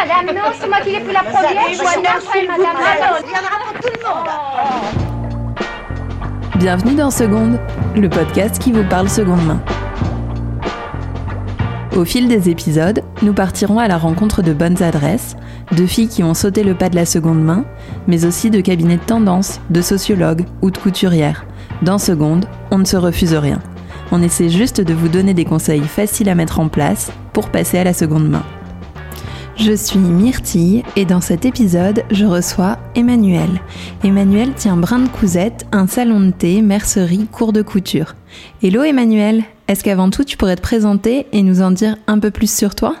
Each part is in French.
madame, non, c'est moi qui l'ai pris la première. Je suis après, madame. Il y en aura pour tout le monde. Bienvenue dans Seconde, le podcast qui vous parle seconde main. Au fil des épisodes, nous partirons à la rencontre de bonnes adresses, de filles qui ont sauté le pas de la seconde main, mais aussi de cabinets de tendance, de sociologues ou de couturières. Dans Seconde, on ne se refuse rien. On essaie juste de vous donner des conseils faciles à mettre en place pour passer à la seconde main. Je suis Myrtille et dans cet épisode, je reçois Emmanuel. Emmanuel tient Brin de Cousette, un salon de thé, mercerie, cours de couture. Hello Emmanuel, est-ce qu'avant tout tu pourrais te présenter et nous en dire un peu plus sur toi?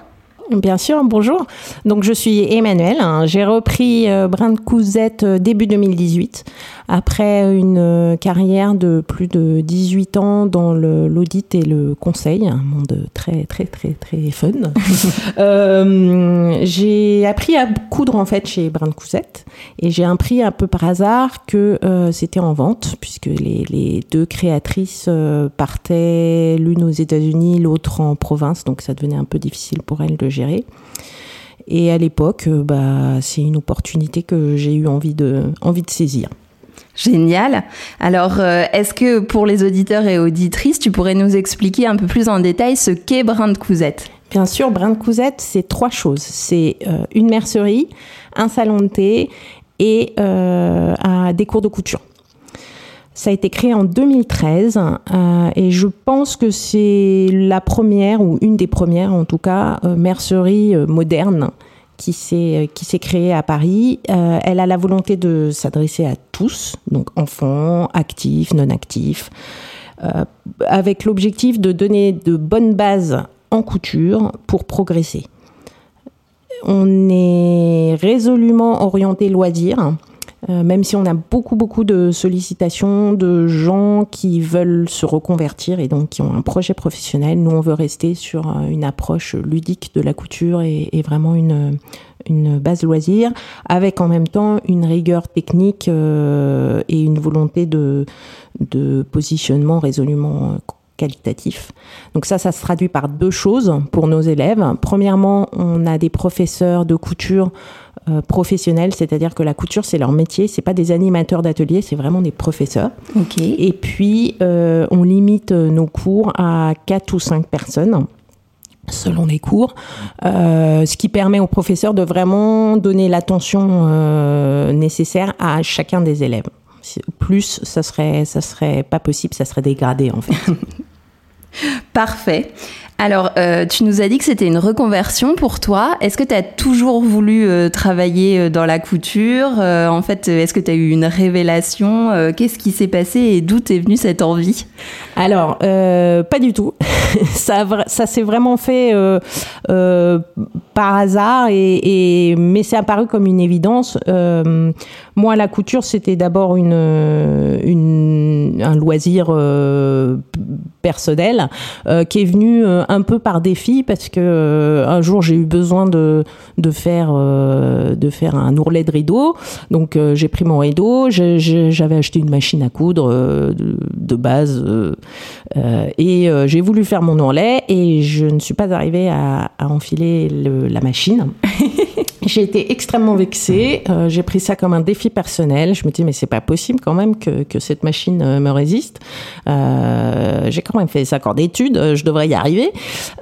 Bien sûr, bonjour. Donc je suis Emmanuel. hein. J'ai repris euh, Brin de Cousette euh, début 2018 après une euh, carrière de plus de 18 ans dans l'audit et le conseil, un monde très très très très fun. Euh, j'ai appris à coudre en fait chez Brin de Cousette et j'ai appris un peu par hasard que c'était en vente puisque les, les deux créatrices partaient l'une aux États-Unis, l'autre en province, donc ça devenait un peu difficile pour elles de gérer. Et à l'époque, euh, bah, c'est une opportunité que j'ai eu envie de, envie de saisir. Génial. Alors, euh, est-ce que pour les auditeurs et auditrices, tu pourrais nous expliquer un peu plus en détail ce qu'est Brin de Cousette? Bien sûr, Brin de Cousette, c'est trois choses. C'est euh, une mercerie, un salon de thé et euh, des cours de couture. Ça a été créé en 2013 euh, et je pense que c'est la première ou une des premières en tout cas euh, mercerie euh, moderne qui s'est qui s'est créée à Paris. Elle a la volonté de s'adresser à tous, donc enfants, actifs, non actifs, avec l'objectif de donner de bonnes bases en couture pour progresser. On est résolument orienté loisir, euh, même si on a beaucoup beaucoup de sollicitations de gens qui veulent se reconvertir et donc qui ont un projet professionnel. Nous, on veut rester sur euh, une approche ludique de la couture et, vraiment une, une base loisir, avec en même temps une rigueur technique euh, et une volonté de, de positionnement résolument qualitatif. Donc ça, ça se traduit par deux choses pour nos élèves. Premièrement, on a des professeurs de couture euh, professionnels, c'est-à-dire que la couture, c'est leur métier, c'est pas des animateurs d'atelier, c'est vraiment des professeurs. Et puis, euh, on limite euh, nos cours à 4 ou 5 personnes selon les cours, euh, ce qui permet aux professeurs de vraiment donner l'attention nécessaire à chacun des élèves. Plus, ça serait, ça serait pas possible, ça serait dégradé en fait. Parfait. Alors, euh, tu nous as dit que c'était une reconversion pour toi. Est-ce que tu as toujours voulu euh, travailler euh, dans la couture En fait, est-ce que tu as eu une révélation Qu'est-ce qui s'est passé et d'où t'est venue cette envie? Alors, pas du tout. ça, s'est vraiment fait par hasard, et, mais c'est apparu comme une évidence. Moi, la couture, c'était d'abord une, un loisir personnel qui est venu un peu par défi parce que euh, un jour j'ai eu besoin de, de faire euh, de faire un ourlet de rideau. Donc euh, j'ai pris mon rideau j'avais acheté une machine à coudre de, base et j'ai voulu faire mon ourlet et je ne suis pas arrivée à, enfiler le- la machine j'ai été extrêmement vexée. Euh, j'ai pris ça comme un défi personnel. Je me dis mais c'est pas possible quand même que, que cette machine euh, me résiste. Euh, j'ai quand même fait 5 ans d'études. Je devrais y arriver.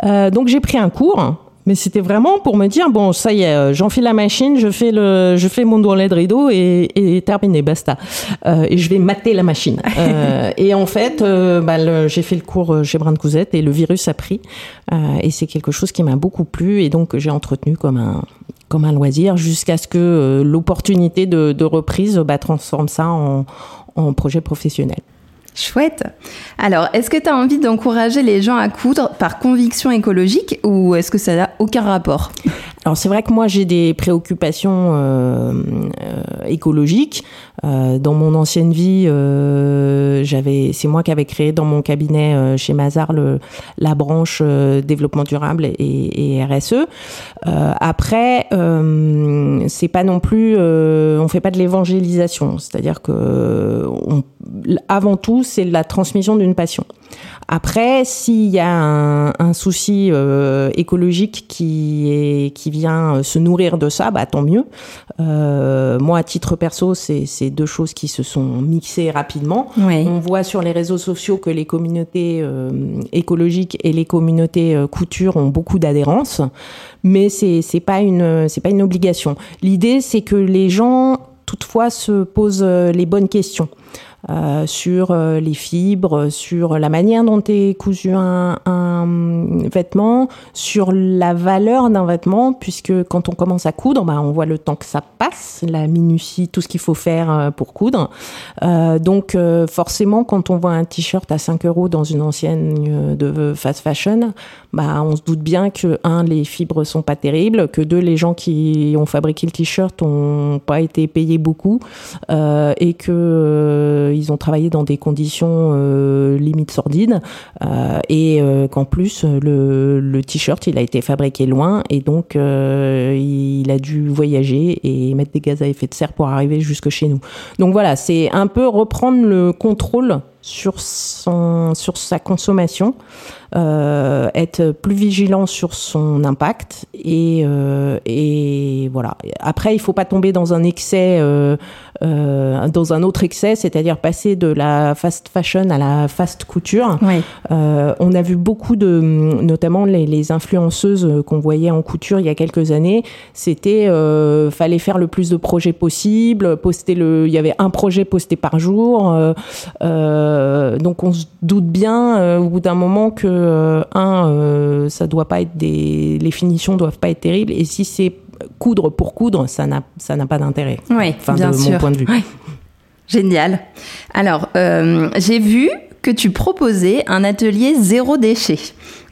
Donc j'ai pris un cours. Mais c'était vraiment pour me dire bon ça y est, j'enfile la machine, je fais le, je fais mon doiglet de rideau et, et terminé, basta. Euh, et je vais mater la machine. Euh, et en fait, euh, bah, j'ai fait le cours chez Brin de Cousette et le virus a pris. Et c'est quelque chose qui m'a beaucoup plu et donc que j'ai entretenu comme un comme un loisir jusqu'à ce que euh, l'opportunité de, de reprise bah, transforme ça en, en projet professionnel. Chouette. Alors, est-ce que tu as envie d'encourager les gens à coudre par conviction écologique ou est-ce que ça n'a aucun rapport? Alors c'est vrai que moi j'ai des préoccupations euh, euh, écologiques. Euh, dans mon ancienne vie, euh, j'avais, c'est moi qui avais créé dans mon cabinet euh, chez Mazar la branche développement durable et, RSE. Après, c'est pas non plus, on fait pas de l'évangélisation, c'est-à-dire que avant tout c'est la transmission d'une passion. Après, s'il y a un, souci écologique qui qui vient se nourrir de ça, bah tant mieux. Moi, à titre perso, c'est c'est deux choses qui se sont mixées rapidement. Oui. On voit sur les réseaux sociaux que les communautés euh, écologiques et les communautés euh, couture ont beaucoup d'adhérence, mais c'est c'est pas une c'est pas une obligation. L'idée, c'est que les gens toutefois se posent euh, les bonnes questions. Euh, sur euh, les fibres, sur la manière dont est cousu un, vêtement, sur la valeur d'un vêtement, puisque quand on commence à coudre, bah, on voit le temps que ça passe, la minutie, tout ce qu'il faut faire euh, pour coudre. Donc forcément, quand on voit un t-shirt à 5 euros dans une ancienne de fast fashion, bah, on se doute bien que, un, les fibres sont pas terribles, que deux, les gens qui ont fabriqué le t-shirt ont pas été payés beaucoup, et que ils ont travaillé dans des conditions euh, limite sordides, euh, et euh, qu'en plus le, t-shirt il a été fabriqué loin, et donc euh, il a dû voyager et mettre des gaz à effet de serre pour arriver jusque chez nous. Donc voilà, c'est un peu reprendre le contrôle sur son sur sa consommation, euh, être plus vigilant sur son impact et euh, et voilà. Après, il faut pas tomber dans un excès, euh, euh, dans un autre excès, c'est-à-dire passer de la fast fashion à la fast couture. Oui. Euh, on a vu beaucoup de, notamment les, les influenceuses qu'on voyait en couture il y a quelques années. C'était, euh, fallait faire le plus de projets possible, poster le, il y avait un projet posté par jour. donc on se doute bien au bout d'un moment que un, ça doit pas être des, les finitions doivent pas être terribles. Et si c'est coudre pour coudre, ça n'a, ça n'a pas d'intérêt. Oui, Enfin, bien de sûr. mon point de vue. Ouais. Génial. Alors, euh, j'ai vu que tu proposais un atelier zéro déchet.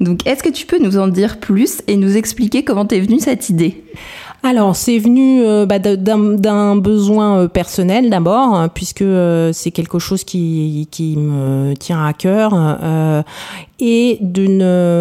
Donc, est-ce que tu peux nous en dire plus et nous expliquer comment t'es venue cette idée? Alors, c'est venu euh, bah, d'un d'un besoin euh, personnel d'abord, hein, puisque euh, c'est quelque chose qui, qui me tient à cœur, euh, et d'une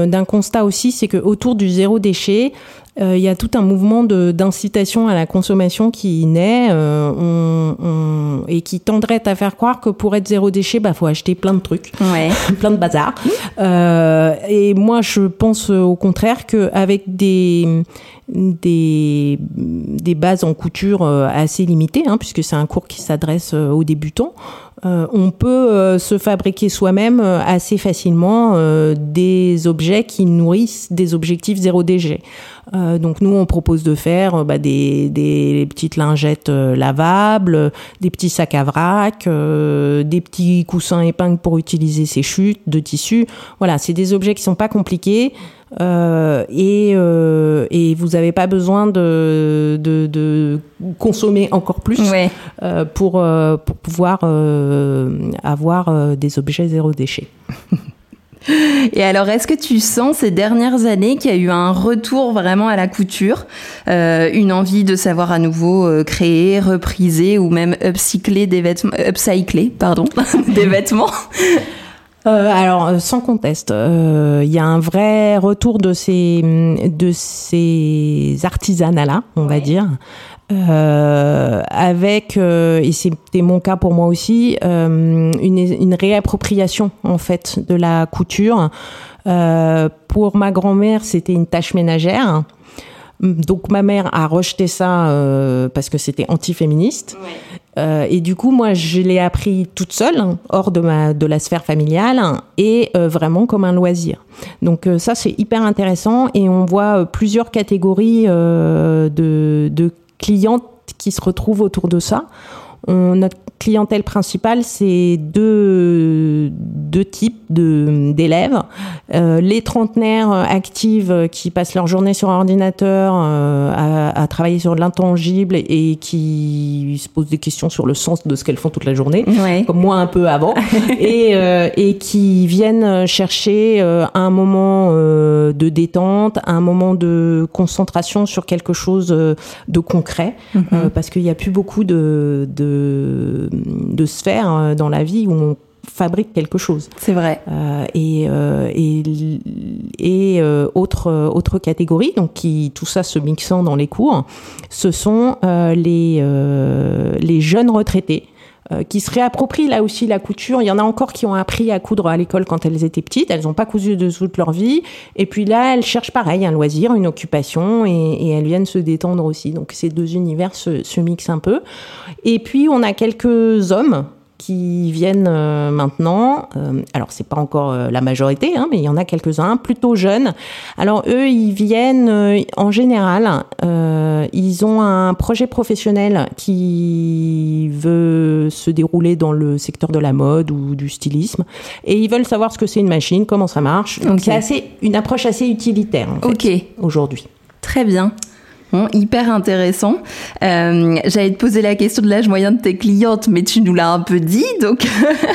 d'un constat aussi, c'est que autour du zéro déchet, il y a tout un mouvement d'incitation à la consommation qui naît euh, on- on- et qui tendrait à faire croire que pour être zéro déchet, bah faut acheter plein de trucs Ouais. plein de bazar. Euh, et moi, je pense euh, au contraire qu'avec des, des, des bases en couture euh, assez limitées, hein, puisque c'est un cours qui s'adresse euh, aux débutants, euh, on peut euh, se fabriquer soi-même euh, assez facilement euh, des objets qui nourrissent des objectifs zéro déchet. Euh, donc nous, on propose de faire euh, bah, des, des petites lingettes lavables, des petits sacs à vrac, des petits coussins épingles pour utiliser ces chutes de tissu. Voilà, c'est des objets qui sont pas compliqués. Euh, et, euh, et vous n'avez pas besoin de, de, de consommer encore plus Ouais. euh, pour, pour pouvoir avoir des objets zéro déchet. Et alors, est-ce que tu sens ces dernières années qu'il y a eu un retour vraiment à la couture, une envie de savoir à nouveau créer, repriser ou même upcycler des vêtements, upcycler, pardon, des vêtements? Euh, alors, euh, sans conteste, euh, il y a un vrai retour de ces, de ces artisanats-là, on va dire, euh, avec, euh, et c'était mon cas pour moi aussi, euh, une, une réappropriation en fait de la couture. Euh, pour ma grand-mère, c'était une tâche ménagère. Donc ma mère a rejeté ça euh, parce que c'était antiféministe. Euh, et du coup, moi, je l'ai appris toute seule, hein, hors de, ma, de la sphère familiale, hein, et euh, vraiment comme un loisir. Donc euh, ça, c'est hyper intéressant, et on voit plusieurs catégories de, de clientes qui se retrouvent autour de ça. On- clientèle principale, c'est deux, deux types de- d'élèves. Euh, les trentenaires actives qui passent leur journée sur ordinateur euh, à, à travailler sur l'intangible et qui se posent des questions sur le sens de ce qu'elles font toute la journée Ouais. comme moi un peu avant, et, euh, et qui viennent chercher euh, un moment de détente, un moment de concentration sur quelque chose de concret, euh, parce qu'il n'y a plus beaucoup de, de, de sphères euh, dans la vie où on fabrique quelque chose. C'est vrai. Euh, et euh, et, et euh, autre autre catégorie donc qui tout ça se mixant dans les cours ce sont les les jeunes retraités euh, qui se réapproprient là aussi la couture. Il y en a encore qui ont appris à coudre à l'école quand elles étaient petites. Elles n'ont pas cousu de toute leur vie. Et puis là, elles cherchent pareil, un loisir, une occupation, et, et elles viennent se détendre aussi. Donc ces deux univers se, se mixent un peu. Et puis on a quelques hommes qui viennent euh, maintenant. Euh, alors c'est pas encore euh, la majorité, hein, mais il y en a quelques-uns plutôt jeunes. Alors eux, ils viennent euh, en général. ils ont un projet professionnel qui veut se dérouler dans le secteur de la mode ou du stylisme, et ils veulent savoir ce que c'est une machine, comment ça marche. Donc c'est assez une approche assez utilitaire en fait, Ok, aujourd'hui. très bien. Bon, hyper intéressant. Euh, J'allais te poser la question de l'âge moyen de tes clientes, mais tu nous l'as un peu dit. Donc,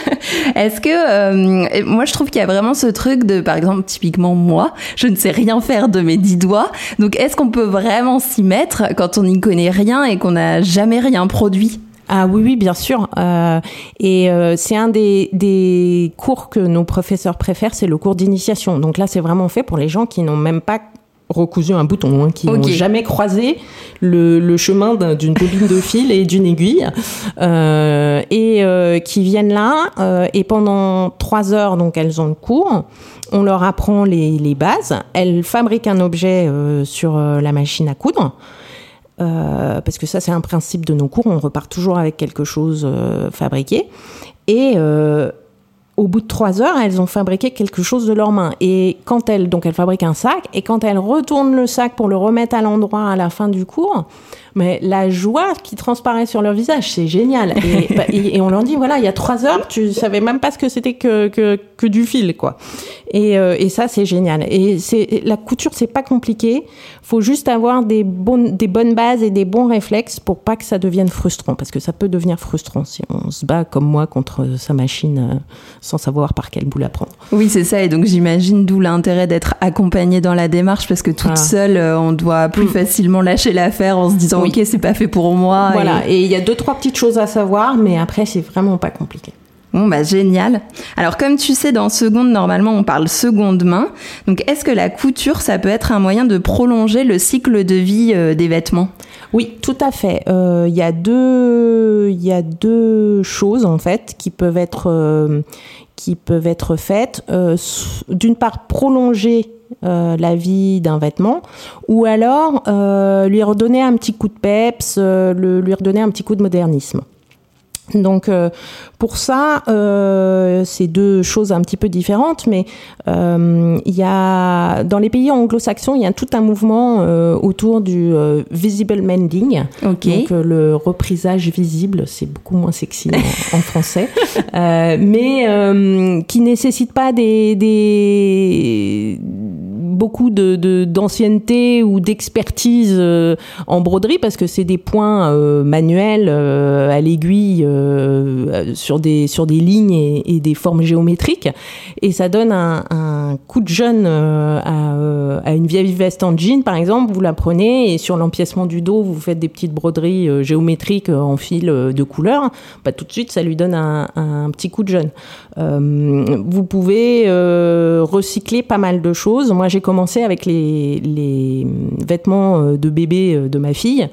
est-ce que euh, moi je trouve qu'il y a vraiment ce truc de, par exemple, typiquement moi, je ne sais rien faire de mes dix doigts. Donc, est-ce qu'on peut vraiment s'y mettre quand on n'y connaît rien et qu'on n'a jamais rien produit? Ah oui, oui, bien sûr. Euh, et euh, c'est un des, des cours que nos professeurs préfèrent, c'est le cours d'initiation. Donc là, c'est vraiment fait pour les gens qui n'ont même pas recousu un bouton, hein, qui n'ont jamais croisé le, le chemin d'un- d'une bobine de fil et d'une aiguille, euh, et euh, qui viennent là, euh, et pendant trois heures, donc elles ont le cours, on leur apprend les, les bases, elles fabriquent un objet sur la machine à coudre, parce que ça c'est un principe de nos cours, on repart toujours avec quelque chose fabriqué. Et au bout de trois heures, elles ont fabriqué quelque chose de leurs mains. Et quand elles, donc elles fabriquent un sac, et quand elles retournent le sac pour le remettre à l'endroit à la fin du cours, mais la joie qui transparaît sur leur visage, c'est génial. Et, bah, et- et on leur dit, voilà, il y a trois heures, tu savais même pas ce que c'était que, que, que du fil, quoi. Et, euh, et ça, c'est génial. Et c'est la couture, c'est pas compliqué. Faut juste avoir des bonnes, des bonnes bases et des bons réflexes pour pas que ça devienne frustrant, parce que ça peut devenir frustrant si on se bat comme moi contre sa machine euh, sans savoir par quel bout la prendre. Oui, c'est ça. Et donc, j'imagine d'où l'intérêt d'être accompagné dans la démarche parce que toute Voilà. seule, euh, on doit plus facilement lâcher l'affaire en se disant, OK, c'est pas fait pour moi. Voilà. Et- il y a deux trois petites choses à savoir, mais après c'est vraiment pas compliqué. Bon, bah, génial. Alors, comme tu sais, dans seconde, normalement, on parle seconde main. Donc, est-ce que la couture, ça peut être un moyen de prolonger le cycle de vie euh, des vêtements? Oui, tout à fait. Euh, Il y a deux, y a deux choses en fait qui peuvent être euh, qui peuvent être faites. D'une part, prolonger euh, la vie d'un vêtement, ou alors euh, lui redonner un petit coup de peps, euh, le- lui redonner un petit coup de modernisme. Donc pour ça, c'est deux choses un petit peu différentes, mais il y a dans les pays anglo-saxons, il y a tout un mouvement autour du visible mending, donc le reprisage visible, c'est beaucoup moins sexy en, en français, mais qui nécessite pas des, des beaucoup de d'ancienneté ou d'expertise euh, en broderie parce que c'est des points euh, manuels euh, à l'aiguille sur des sur des lignes et, des formes géométriques et ça donne un, coup de jeune à, une vieille veste en jean par exemple vous la prenez et sur l'empiècement du dos vous faites des petites broderies géométriques en fil de couleur bah, tout de suite ça lui donne un, un petit coup de jeune vous pouvez recycler pas mal de choses. Moi, j'ai commencé avec les, les vêtements euh, de bébé euh, de ma fille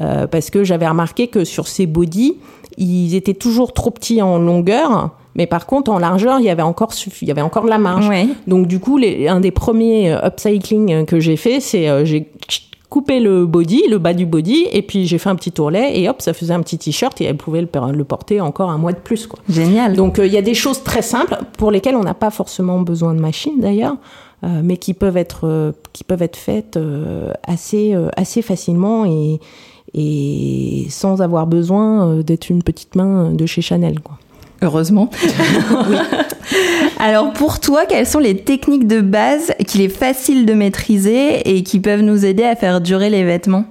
euh, parce que j'avais remarqué que sur ces bodys, ils étaient toujours trop petits en longueur. Mais par contre, en largeur, il y avait encore, il y avait encore de la marge. Ouais. Donc du coup, les- un des premiers upcycling que j'ai fait, c'est euh, j'ai coupé le body, le bas du body, et puis j'ai fait un petit tourlet, et hop, ça faisait un petit t-shirt, et elle pouvait le, le porter encore un mois de plus. Quoi. Génial. Donc euh, il y a des choses très simples pour lesquelles on n'a pas forcément besoin de machine d'ailleurs, mais qui peuvent être euh, qui peuvent être faites euh, assez euh, assez facilement et et sans avoir besoin euh, d'être une petite main de chez Chanel quoi. Heureusement. Alors pour toi, quelles sont les techniques de base qu'il est facile de maîtriser et qui peuvent nous aider à faire durer les vêtements?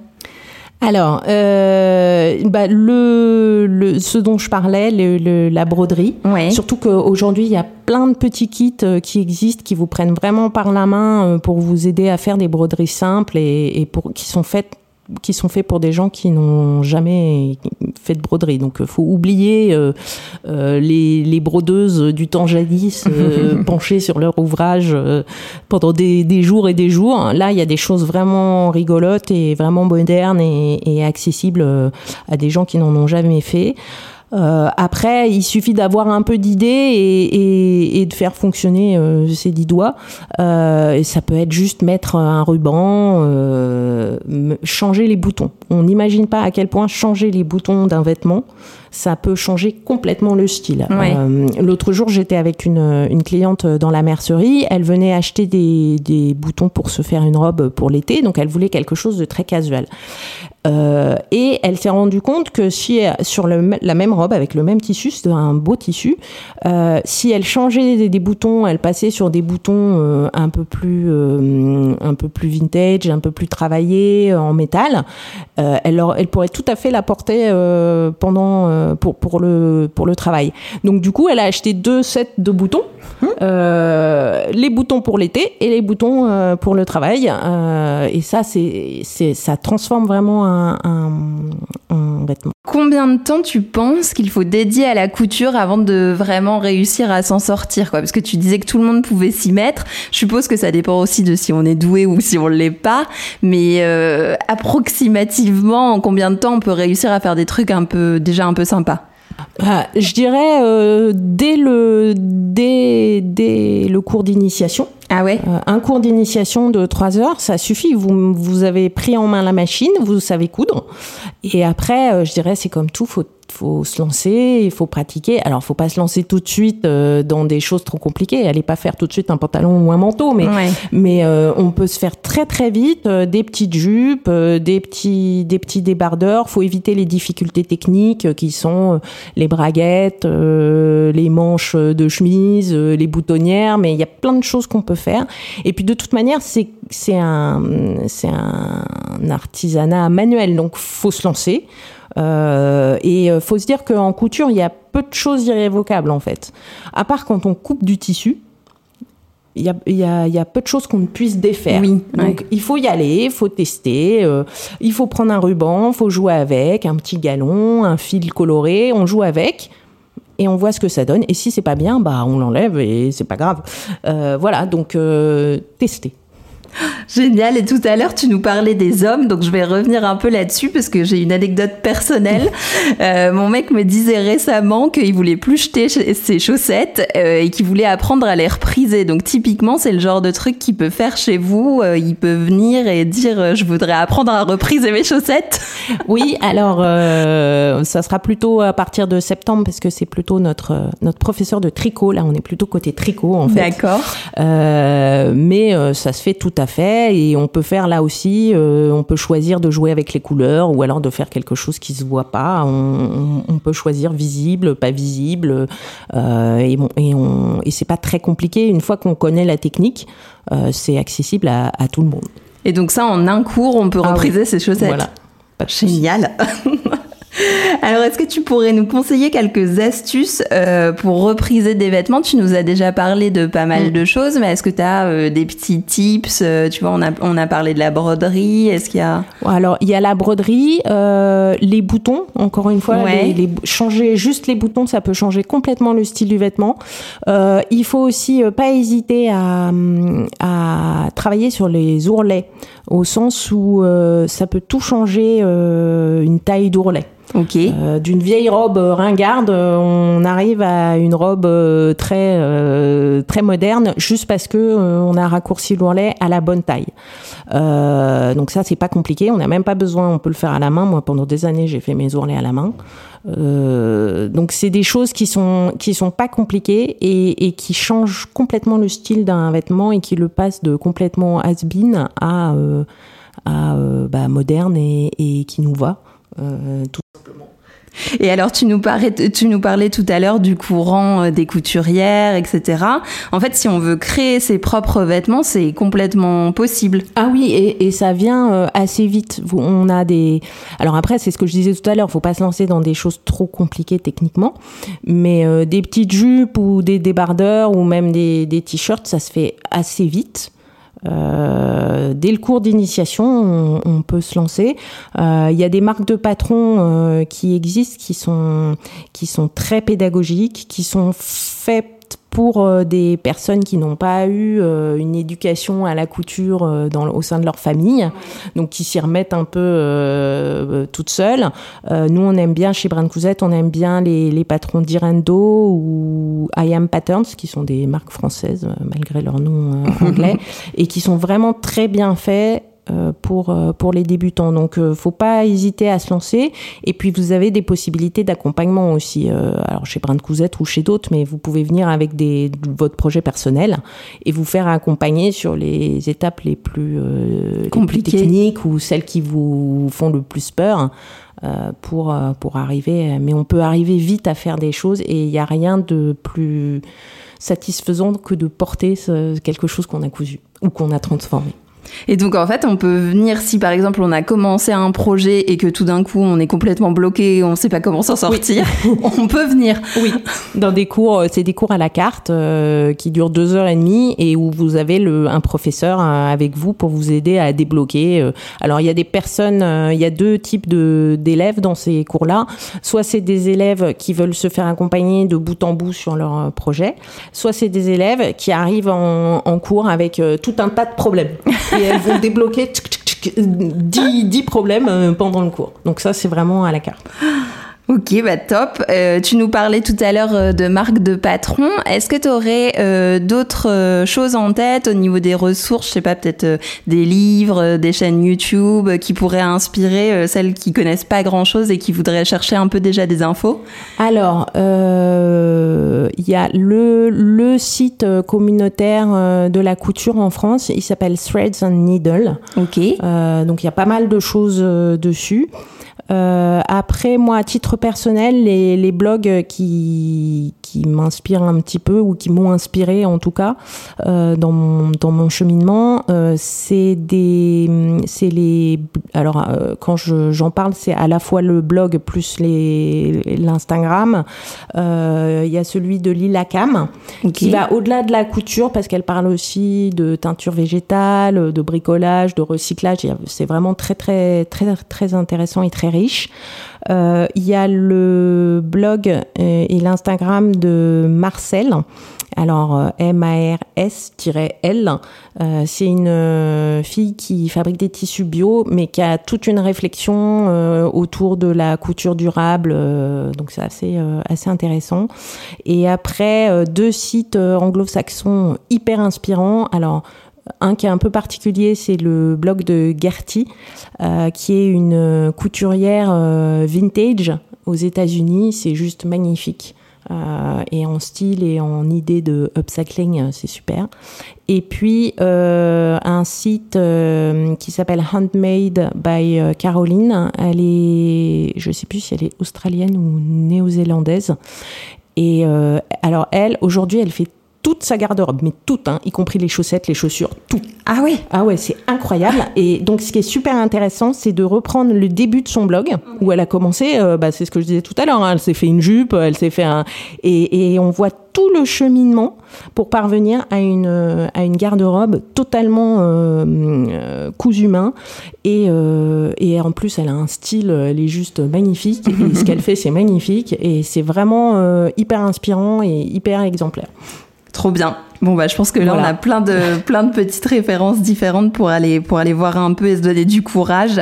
Alors, euh, bah, le, le, ce dont je parlais, le, le- la broderie. Ouais. Surtout qu'aujourd'hui, il y a plein de petits kits euh, qui existent, qui vous prennent vraiment par la main euh, pour vous aider à faire des broderies simples et, et pour, qui sont faites qui sont faits pour des gens qui n'ont jamais fait de broderie. Donc, il faut oublier euh, euh, les, les brodeuses du temps jadis euh, penchées sur leur ouvrage euh, pendant des, des jours et des jours. Là, il y a des choses vraiment rigolotes et vraiment modernes et, et accessibles euh, à des gens qui n'en ont jamais fait. Euh, après, il suffit d'avoir un peu d'idées et, et, et, de faire fonctionner euh, ses dix doigts. Euh, et ça peut être juste mettre un ruban, euh, changer les boutons. On n'imagine pas à quel point changer les boutons d'un vêtement, ça peut changer complètement le style. Ouais. Euh, L'autre jour, j'étais avec une, une cliente dans la mercerie. Elle venait acheter des, des boutons pour se faire une robe pour l'été, donc elle voulait quelque chose de très casual. Euh, et elle s'est rendue compte que si sur le, la même robe avec le même tissu, c'est un beau tissu, euh, si elle changeait des, des, boutons, elle passait sur des boutons euh, un peu plus euh, un peu plus vintage, un peu plus travaillés en métal, euh, elle, elle pourrait tout à fait la porter euh, pour pour le pour le travail. Donc du coup, elle a acheté deux sets de boutons, les boutons pour l'été et les boutons pour le travail. et ça, c'est c'est ça transforme vraiment un, un, un, vêtement. Combien de temps tu penses qu'il faut dédier à la couture avant de vraiment réussir à s'en sortir quoi? Parce que tu disais que tout le monde pouvait s'y mettre. Je suppose que ça dépend aussi de si on est doué ou si on l'est pas. Mais euh, approximativement, en combien de temps on peut réussir à faire des trucs un peu déjà un peu sympas ah, je dirais euh, dès, dès le cours d'initiation. Ah ouais. Euh, un cours d'initiation de trois heures, ça suffit. Vous vous avez pris en main la machine, vous savez coudre. Et après, euh, je dirais c'est comme tout, faut faut se lancer, il faut pratiquer. Alors, faut pas se lancer tout de suite euh, dans des choses trop compliquées. Allez pas faire tout de suite un pantalon ou un manteau, mais ouais. mais euh, on peut se faire très très vite euh, des petites jupes, des petits des petits débardeurs. Faut éviter les difficultés techniques qui sont les braguettes, les manches de chemise, les boutonnières. Mais il y a plein de choses qu'on peut faire. Et puis de toute manière, c'est un c'est un artisanat manuel, donc faut se lancer. Euh, et euh, faut se dire qu'en couture, il y a peu de choses irrévocables en fait. À part quand on coupe du tissu, il y a, y, a, y a, peu de choses qu'on ne puisse défaire. Oui, Donc ouais. il faut y aller, il faut tester, euh, il faut prendre un ruban, il faut jouer avec, un petit galon, un fil coloré, on joue avec et on voit ce que ça donne. Et si c'est pas bien, bah on l'enlève et c'est pas grave. Euh, voilà, donc euh, tester. Génial. Et tout à l'heure, tu nous parlais des hommes, donc je vais revenir un peu là-dessus parce que j'ai une anecdote personnelle. Euh, mon mec me disait récemment qu'il voulait plus jeter ses chaussettes euh, et qu'il voulait apprendre à les repriser. Donc typiquement, c'est le genre de truc qu'il peut faire chez vous. Euh, il peut venir et dire je voudrais apprendre à repriser mes chaussettes. Oui, alors ça sera plutôt à partir de septembre parce que c'est plutôt notre notre professeur de tricot. Là, on est plutôt côté tricot en fait. D'accord. Mais ça se fait tout à fait. Et on peut faire là aussi euh, on peut choisir de jouer avec les couleurs ou alors de faire quelque chose qui se voit pas. On, on, on peut choisir visible pas visible euh, et, bon, et, on, et c'est pas très compliqué. Une fois qu'on connaît la technique euh, c'est accessible à, à, tout le monde. Et donc ça en un cours on peut ah repriser oui. ses chaussettes. Voilà. Génial alors, est-ce que tu pourrais nous conseiller quelques astuces euh, pour repriser des vêtements? Tu nous as déjà parlé de pas mal mmh. de choses, mais est-ce que tu as euh, des petits tips euh, Tu vois, on a, on a parlé de la broderie. Est-ce qu'il y a? Alors, il y a la broderie, euh, les boutons. Encore une fois, ouais. les, les, changer juste les boutons, ça peut changer complètement le style du vêtement. Il faut aussi pas hésiter à, à travailler sur les ourlets, au sens où ça peut tout changer une taille d'ourlet. Okay. Euh, D'une vieille robe ringarde, on arrive à une robe très euh, très moderne juste parce que euh, on a raccourci l'ourlet à la bonne taille. Euh, donc ça c'est pas compliqué, on n'a même pas besoin, on peut le faire à la main. Moi pendant des années j'ai fait mes ourlets à la main. Euh, donc c'est des choses qui sont qui sont pas compliquées et, qui changent complètement le style d'un vêtement et qui le passent de complètement has-been à, euh, à bah, moderne et, et qui nous va. Euh, tout simplement. Et alors, tu nous parlais, tu nous parlais tout à l'heure du courant euh, des couturières, etc. En fait, si on veut créer ses propres vêtements, c'est complètement possible. Ah oui, et, et ça vient euh, assez vite. On a des. Alors après, c'est ce que je disais tout à l'heure. Faut pas se lancer dans des choses trop compliquées techniquement, mais euh, des petites jupes ou des débardeurs ou même des, des t-shirts, ça se fait assez vite. Euh, dès le cours d'initiation, on, peut se lancer. Il euh, y a des marques de patrons euh, qui existent, qui sont qui sont très pédagogiques, qui sont faites pour euh, des personnes qui n'ont pas eu euh, une éducation à la couture euh, dans, au sein de leur famille, donc qui s'y remettent un peu euh, toutes seules. Euh, nous, on aime bien chez Brand Cousette, on aime bien les, les patrons d'Irendo ou I Am Patterns, qui sont des marques françaises malgré leur nom euh, anglais, et qui sont vraiment très bien faits pour euh, pour les débutants. Donc, euh, faut pas hésiter à se lancer. Et puis, vous avez des possibilités d'accompagnement aussi. Euh, alors, chez Brand Cousette ou chez d'autres, mais vous pouvez venir avec des votre projet personnel et vous faire accompagner sur les étapes les plus euh, les plus Compliquées. techniques ou celles qui vous font le plus peur. euh, pour euh, pour arriver mais on peut arriver vite à faire des choses et il n'y a rien de plus satisfaisant que de porter quelque chose qu'on a cousu ou qu'on a transformé. Et donc en fait, on peut venir si par exemple on a commencé un projet et que tout d'un coup on est complètement bloqué, on ne sait pas comment s'en sortir, on peut venir. Oui, dans des cours, euh, c'est des cours à la carte euh, qui durent deux heures et demie et où vous avez le, un professeur euh, avec vous pour vous aider à débloquer. Alors il y a des personnes, euh, il y a deux types de d'élèves dans ces cours-là. Soit c'est des élèves qui veulent se faire accompagner de bout en bout sur leur projet, soit c'est des élèves qui arrivent en, en cours avec euh, tout un tas de problèmes et elles vont débloquer tchic, tchic, tchic, 10, 10 problèmes euh, pendant le cours. Donc ça c'est vraiment à la carte. Ok, bah top. Euh, tu nous parlais tout à l'heure euh, de marque de patron. Est-ce que tu aurais euh, d'autres euh, choses en tête au niveau des ressources? Je sais pas, peut-être euh, des livres, euh, des chaînes YouTube qui pourraient inspirer euh, celles qui connaissent pas grand-chose et qui voudraient chercher un peu déjà des infos? Alors, euh, il y a le, le site communautaire de la couture en France, il s'appelle Threads and Needle. Ok. Euh, donc il y a pas mal de choses euh, dessus. Euh, après, moi, à titre personnel, les, les blogs qui, qui m'inspirent un petit peu ou qui m'ont inspiré en tout cas euh, dans, mon, dans mon cheminement, euh, c'est des, c'est les, alors euh, quand je, j'en parle, c'est à la fois le blog plus les, l'Instagram. Euh, Il y a celui de Lila Cam qui va au-delà de la couture parce qu'elle parle aussi de teinture végétale, de bricolage, de recyclage. C'est vraiment très très très très intéressant et très riche. Euh, Il y a le blog euh, et l'Instagram de Marcel. Alors euh, M-A-R-S-L, c'est une fille qui fabrique des tissus bio, mais qui a toute une réflexion autour de la couture durable. donc c'est assez assez intéressant. Et après, deux sites anglo-saxons hyper inspirants. Alors, un qui est un peu particulier, c'est le blog de Gertie, euh, qui est une euh, couturière euh, vintage aux États-Unis. C'est juste magnifique. Et en style et en idée de upcycling, c'est super. Et puis un site qui s'appelle Handmade by Caroline. Elle est, je sais plus si elle est australienne ou néo-zélandaise. Et alors elle, aujourd'hui, elle fait toute sa garde-robe, mais toute, hein, y compris les chaussettes, les chaussures, tout. Ah oui. Ah ouais, c'est incroyable. Et donc, ce qui est super intéressant, c'est de reprendre le début de son blog, où elle a commencé, euh, bah, c'est ce que je disais tout à l'heure, hein, elle s'est fait une jupe, elle s'est fait un... Et, et on voit tout le cheminement pour parvenir à une, à une garde-robe totalement euh, euh, cousu main. Et, euh, et en plus, elle a un style, elle est juste magnifique. Et ce qu'elle fait, c'est magnifique. Et c'est vraiment euh, hyper inspirant et hyper exemplaire. Trop bien. Bon bah je pense que là Voilà. on a plein de plein de petites références différentes pour aller pour aller voir un peu et se donner du courage.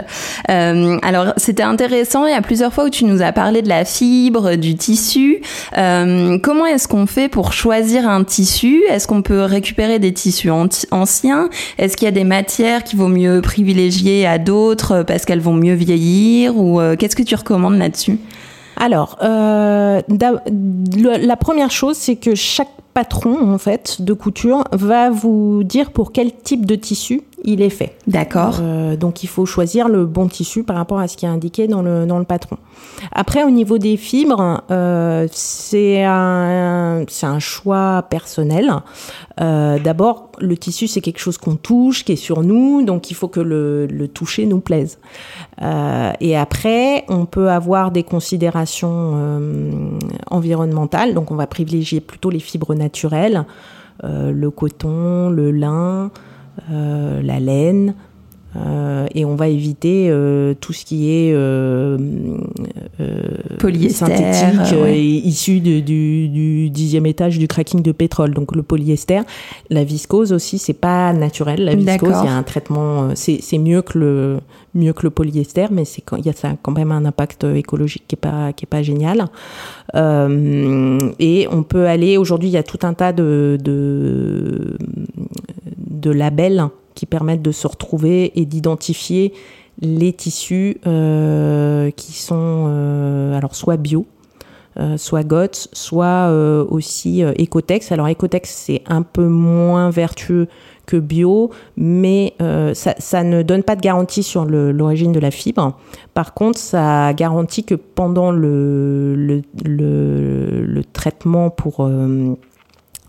Euh, alors c'était intéressant. Il y a plusieurs fois où tu nous as parlé de la fibre, du tissu. Euh, comment est-ce qu'on fait pour choisir un tissu? Est-ce qu'on peut récupérer des tissus anciens? Est-ce qu'il y a des matières qu'il vaut mieux privilégier à d'autres parce qu'elles vont mieux vieillir? Ou euh, qu'est-ce que tu recommandes là-dessus? Alors, euh, la première chose, c'est que chaque patron, en fait, de couture va vous dire pour quel type de tissu il est fait. D'accord. Euh, donc, il faut choisir le bon tissu par rapport à ce qui est indiqué dans le, dans le patron. Après, au niveau des fibres, euh, c'est un, choix personnel. Euh, D'abord, le tissu, c'est quelque chose qu'on touche, qui est sur nous, donc il faut que le, le toucher nous plaise. Et après, on peut avoir des considérations environnementales, donc on va privilégier plutôt les fibres naturelles, euh, le coton, le lin, euh, la laine. Euh, et on va éviter tout ce qui est Polyester, synthétique ouais. issu de- du, du dixième étage du cracking de pétrole. Donc le polyester, la viscose aussi, c'est pas naturel. La viscose, il y a un traitement, c'est c'est mieux que le mieux que le polyester, mais c'est il y a quand même un impact écologique qui est pas génial. Euh, et on peut aller aujourd'hui, il y a tout un tas de labels qui permettent de se retrouver et d'identifier les tissus euh, qui sont euh, alors soit bio, soit GOTS, soit aussi Ecotex. Alors Ecotex c'est un peu moins vertueux que bio, mais euh, ça, ça ne donne pas de garantie sur l'origine de la fibre. Par contre, ça garantit que pendant le, le, le, le traitement pour euh,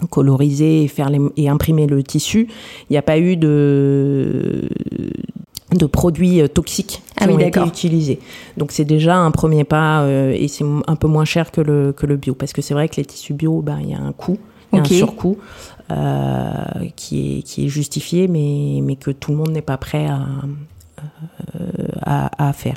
coloriser et, faire les, et imprimer le tissu, il n'y a pas eu de, de produits euh, toxiques qui Ah oui, ont été utilisés. Donc c'est déjà un premier pas euh, et c'est un peu moins cher que le, que le bio. Parce que c'est vrai que les tissus bio, ben, il y a un coût, il y a Ok. un surcoût qui, est, qui est justifié, mais, que tout le monde n'est pas prêt à, euh, faire.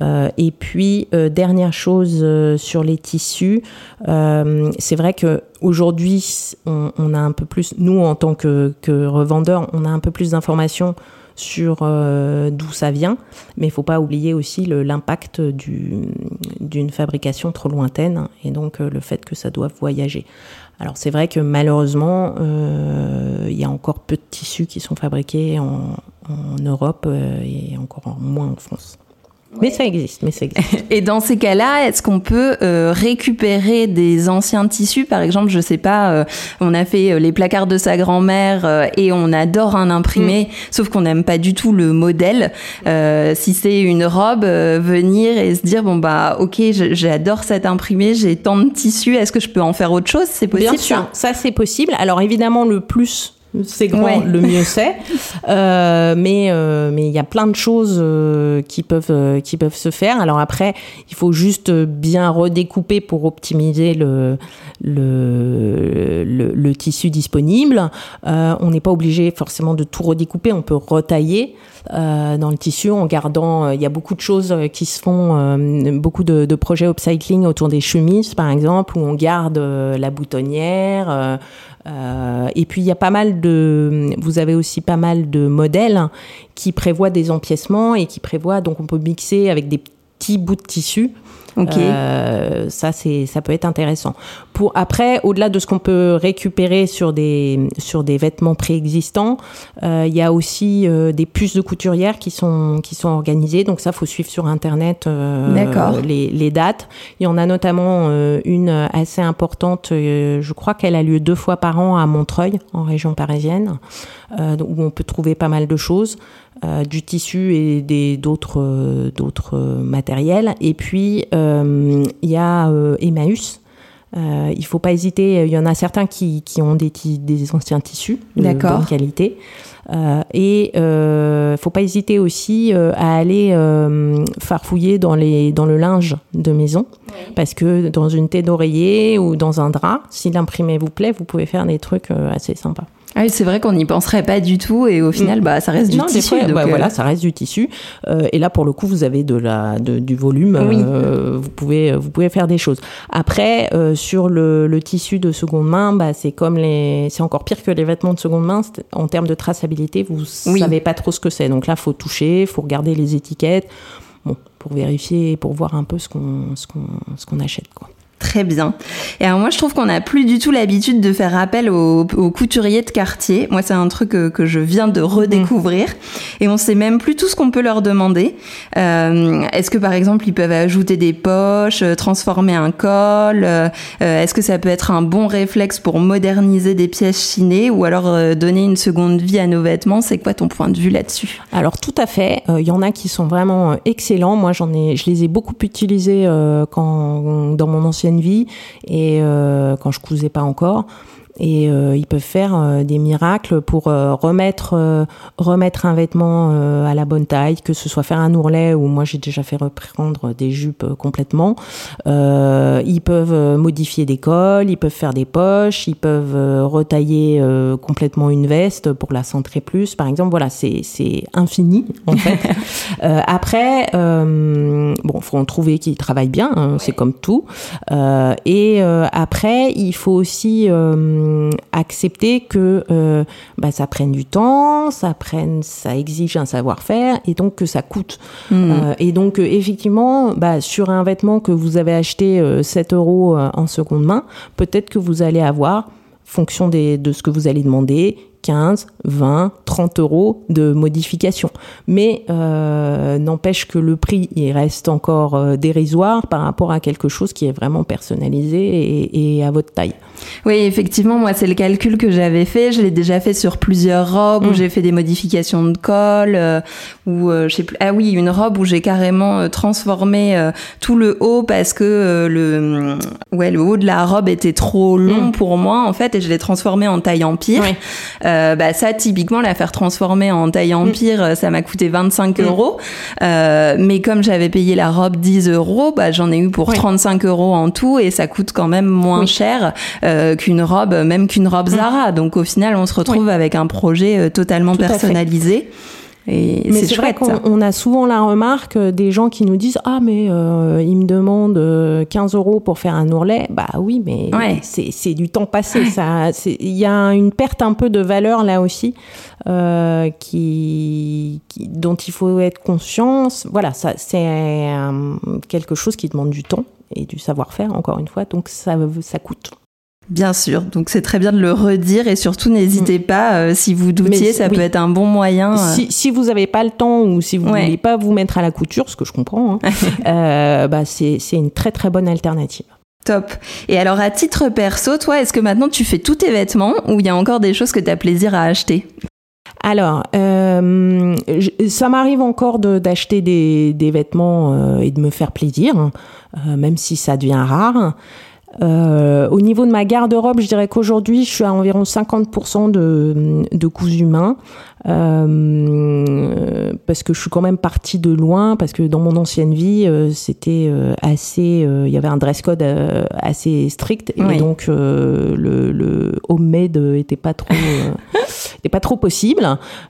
Euh, et puis euh, dernière chose euh, sur les tissus, euh, c'est vrai que aujourd'hui on, a un peu plus, nous en tant que, revendeurs, on a un peu plus d'informations sur euh, d'où ça vient, mais il faut pas oublier aussi l'impact du- d'une fabrication trop lointaine et donc euh, le fait que ça doit voyager. Alors c'est vrai que malheureusement, euh, il y a encore peu de tissus qui sont fabriqués en, Europe euh, et encore moins en France. Mais ça existe, mais ça existe. Et dans ces cas-là, est-ce qu'on peut euh, récupérer des anciens tissus? Par exemple, je sais pas, euh, on a fait euh, les placards de sa grand-mère euh, et on adore un imprimé, sauf qu'on n'aime pas du tout le modèle. Euh, si c'est une robe, euh, venir et se dire bon bah ok, j'adore cet imprimé, j'ai tant de tissus, est-ce que je peux en faire autre chose? C'est possible Bien sûr, ça c'est possible. Alors évidemment, le plus c'est grand, Ouais. le mieux c'est. Euh, mais euh, mais il y a plein de choses euh, qui peuvent qui peuvent se faire. Alors après, il faut juste bien redécouper pour optimiser le le, le, le tissu disponible. On n'est pas obligé forcément de tout redécouper. On peut retailler dans le tissu en gardant. Il y a beaucoup de choses qui se font, beaucoup de, de projets upcycling autour des chemises, par exemple, où on garde la boutonnière. Euh, et puis il y a pas mal de, vous avez aussi pas mal de modèles qui prévoient des empiècements et qui prévoient donc on peut mixer avec des petits bouts de tissu. Ok. Euh, ça c'est, ça peut être intéressant. Pour après, au-delà de ce qu'on peut récupérer sur des sur des vêtements préexistants, euh, il y a aussi euh, des puces de couturières qui sont qui sont organisées. Donc ça, faut suivre sur internet euh, les, les dates. Il y en a notamment euh, une assez importante. euh, je crois qu'elle a lieu deux fois par an à Montreuil, en région parisienne, euh, où on peut trouver pas mal de choses, euh, du tissu et des d'autres euh, d'autres euh, matériels. Et puis il y a Emmaüs. Il faut pas hésiter. Il y en a certains qui, qui ont des, des anciens tissus de bonne qualité. Et faut pas hésiter aussi à aller farfouiller dans les dans le linge de maison parce que dans une tête d'oreiller ou dans un drap, si l'imprimé vous plaît, vous pouvez faire des trucs assez sympas. Ah oui, c'est vrai qu'on n'y penserait pas du tout et au final, bah ça reste du Non, tissu. fois, donc, bah, euh, voilà, ça reste du tissu. Euh, et là, pour le coup, vous avez de la, de- du volume. Oui. euh, vous pouvez, vous pouvez faire des choses. Après, euh, sur le, le tissu de seconde main, bah, c'est comme les, c'est encore pire que les vêtements de seconde main. En termes de traçabilité, vous Oui. savez pas trop ce que c'est. Donc là, faut toucher, faut regarder les étiquettes. Bon, pour vérifier, pour voir un peu ce qu'on, ce qu'on, ce qu'on achète, quoi. Très bien. Et alors moi, je trouve qu'on n'a plus du tout l'habitude de faire appel aux, aux couturiers de quartier. Moi, c'est un truc que, que je viens de redécouvrir. Et on sait même plus tout ce qu'on peut leur demander. Euh, Est-ce que par exemple, ils peuvent ajouter des poches, euh, transformer un col euh, euh, Est-ce que ça peut être un bon réflexe pour moderniser des pièces chinées ou alors euh, donner une seconde vie à nos vêtements? C'est quoi ton point de vue là-dessus? Alors tout à fait. Il y en a qui sont vraiment euh, excellents. Moi, j'en ai, je les ai beaucoup utilisés euh, quand dans mon vie et euh, quand je cousais pas encore. Et euh, ils peuvent faire euh, des miracles pour euh, remettre euh, remettre un vêtement euh, à la bonne taille, que ce soit faire un ourlet ou moi j'ai déjà fait reprendre des jupes complètement. Euh, ils peuvent modifier des cols, ils peuvent faire des poches, ils peuvent euh, retailler euh, complètement une veste pour la centrer plus, par exemple. Voilà, c'est c'est infini en fait. Euh, après, euh, bon, faut en trouver qui travaille bien, hein, c'est comme tout. Euh, et euh, après, il faut aussi euh, accepter que euh, bah, ça prenne du temps, ça prenne, ça exige un savoir-faire, et donc que ça coûte. Hmm. Euh, et donc, euh, effectivement, bah, sur un vêtement que vous avez acheté euh, 7 euros euh, en seconde main, peut-être que vous allez avoir, fonction des, de ce que vous allez demander, 15, 20, 30 euros de modification. Mais euh, n'empêche que le prix, il reste encore euh, dérisoire par rapport à quelque chose qui est vraiment personnalisé et, et à votre taille. Oui, effectivement, moi, c'est le calcul que j'avais fait. Je l'ai déjà fait sur plusieurs robes où Mm. j'ai fait des modifications de col, euh, ou euh, je sais plus. Ah oui, une robe où j'ai carrément euh, transformé tout le haut parce que le, ouais, le haut de la robe était trop long Mm. pour moi en fait, et je l'ai transformé en taille empire. Ouais. Euh, bah ça, typiquement, la faire transformer en taille empire, euh, ça m'a coûté 25 Mm. euros. Euh, mais comme j'avais payé la robe 10 euros, bah j'en ai eu pour Ouais. 35 euros en tout, et ça coûte quand même moins Oui. cher euh, qu'une robe, même qu'une robe Zara. Donc au final, on se retrouve avec un projet totalement Tout personnalisé. Et Mais c'est vrai qu'on on a souvent la remarque euh, des gens qui nous disent ah mais euh, ils me demandent euh, 15 euros pour faire un ourlet. Bah oui mais Ouais. c'est du temps passé ça. Il y a une perte un peu de valeur là aussi euh, qui, qui- dont il faut être conscient. Voilà ça c'est euh, quelque chose qui demande du temps et du savoir-faire encore une fois. Donc ça ça coûte Bien sûr. Donc c'est très bien de le redire et surtout n'hésitez pas euh, si vous doutiez, Mais ça oui. peut être un bon moyen. euh, Si, si vous n'avez pas le temps ou si vous Ouais. voulez pas vous mettre à la couture, ce que je comprends, hein, euh, bah c'est une très très bonne alternative. Top. Et alors à titre perso, toi, est-ce que maintenant tu fais tous tes vêtements ou il y a encore des choses que tu as plaisir à acheter? Alors, euh, je- ça m'arrive encore de- d'acheter des, des vêtements euh, et de me faire plaisir, euh, même si ça devient rare. Euh, au niveau de ma garde-robe, je dirais qu'aujourd'hui, je suis à environ 50% de, de main. Euh, parce que je suis quand même partie de loin, parce que dans mon ancienne vie, euh, c'était euh, assez, il y avait un dress code assez strict, et Oui. donc le, le homemade était pas trop, était pas trop possible.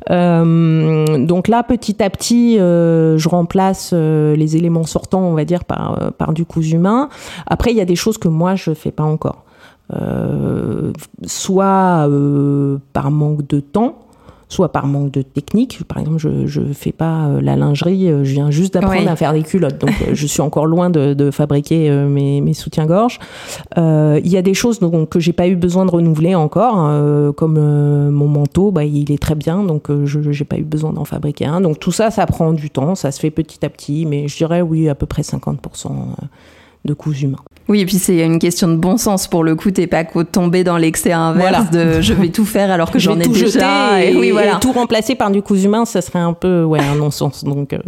Donc là, petit à petit, je remplace les éléments sortants, on va dire, par, par du cousu main. Après, il y a des choses que moi, je fais pas encore. Euh, soit euh, par manque de temps, soit par manque de technique. Par exemple, je je fais pas euh, la lingerie, euh, je viens juste d'apprendre Oui. à faire des culottes, donc euh, je suis encore loin de, de fabriquer mes, mes soutiens-gorge. Euh, Il y a des choses donc, que j'ai pas eu besoin de renouveler encore, euh, comme euh, mon manteau, bah, il est très bien, donc euh, je j'ai pas eu besoin d'en fabriquer un. Donc tout ça, ça prend du temps, ça se fait petit à petit, mais je dirais oui, à peu près 50% de. Oui, et puis c'est une question de bon sens pour le coup. T'es pas tomber dans l'excès inverse de je vais tout faire alors que Je j'en ai tout déjà. jeter et, oui, voilà. et tout remplacer par du cousu humain, ça serait un peu ouais un non-sens. Donc euh,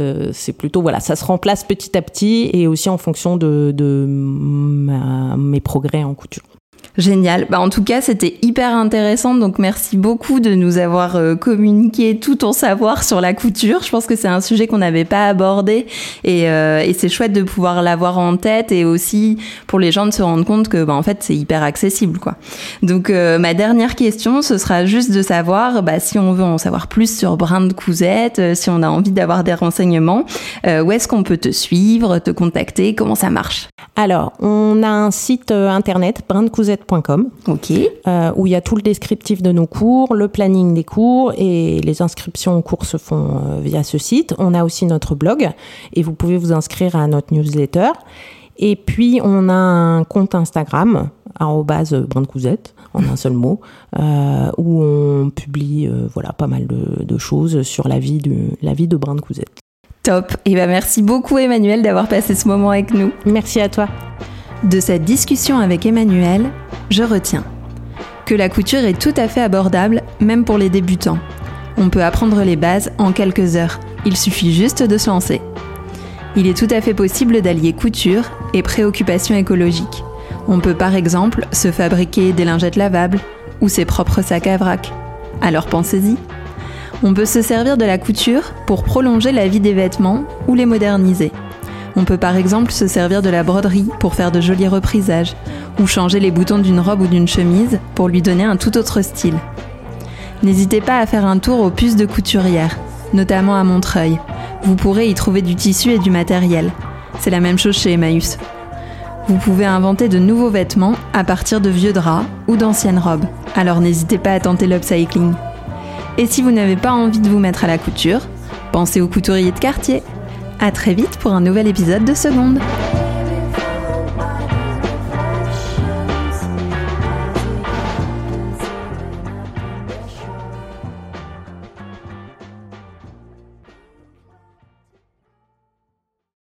euh, c'est plutôt voilà, ça se remplace petit à petit et aussi en fonction de, de ma- mes progrès en couture. Génial. Bah, en tout cas, c'était hyper intéressant. Donc, merci beaucoup de nous avoir euh, communiqué tout ton savoir sur la couture. Je pense que c'est un sujet qu'on n'avait pas abordé et, euh, et c'est chouette de pouvoir l'avoir en tête et aussi pour les gens de se rendre compte que, bah, en fait, c'est hyper accessible, quoi. Donc, euh, ma dernière question, ce sera juste de savoir, bah, si on veut en savoir plus sur Brin de Cousette, euh, si on a envie d'avoir des renseignements, euh, où est-ce qu'on peut te suivre, te contacter, comment ça marche? Alors, on a un site euh, internet euh, où il y a tout le descriptif de nos cours, le planning des cours et les inscriptions aux cours se font euh, via ce site. On a aussi notre blog et vous pouvez vous inscrire à notre newsletter. Et puis on a un compte Instagram arrobase brandcousette en un seul mot euh, où on publie euh, voilà pas mal de, de choses sur la vie de la vie de Cousette. Top. Et ben merci beaucoup Emmanuel d'avoir passé ce moment avec nous. Merci à toi. De cette discussion avec Emmanuel, je retiens que la couture est tout à fait abordable, même pour les débutants. On peut apprendre les bases en quelques heures. Il suffit juste de se lancer. Il est tout à fait possible d'allier couture et préoccupation écologique. On peut par exemple se fabriquer des lingettes lavables ou ses propres sacs à vrac. Alors pensez-y. On peut se servir de la couture pour prolonger la vie des vêtements ou les moderniser. On peut par exemple se servir de la broderie pour faire de jolis reprisages, ou changer les boutons d'une robe ou d'une chemise pour lui donner un tout autre style. N'hésitez pas à faire un tour aux puces de couturière, notamment à Montreuil. Vous pourrez y trouver du tissu et du matériel. C'est la même chose chez Emmaüs. Vous pouvez inventer de nouveaux vêtements à partir de vieux draps ou d'anciennes robes. Alors n'hésitez pas à tenter l'upcycling. Et si vous n'avez pas envie de vous mettre à la couture, pensez aux couturiers de quartier. À très vite pour un nouvel épisode de Seconde.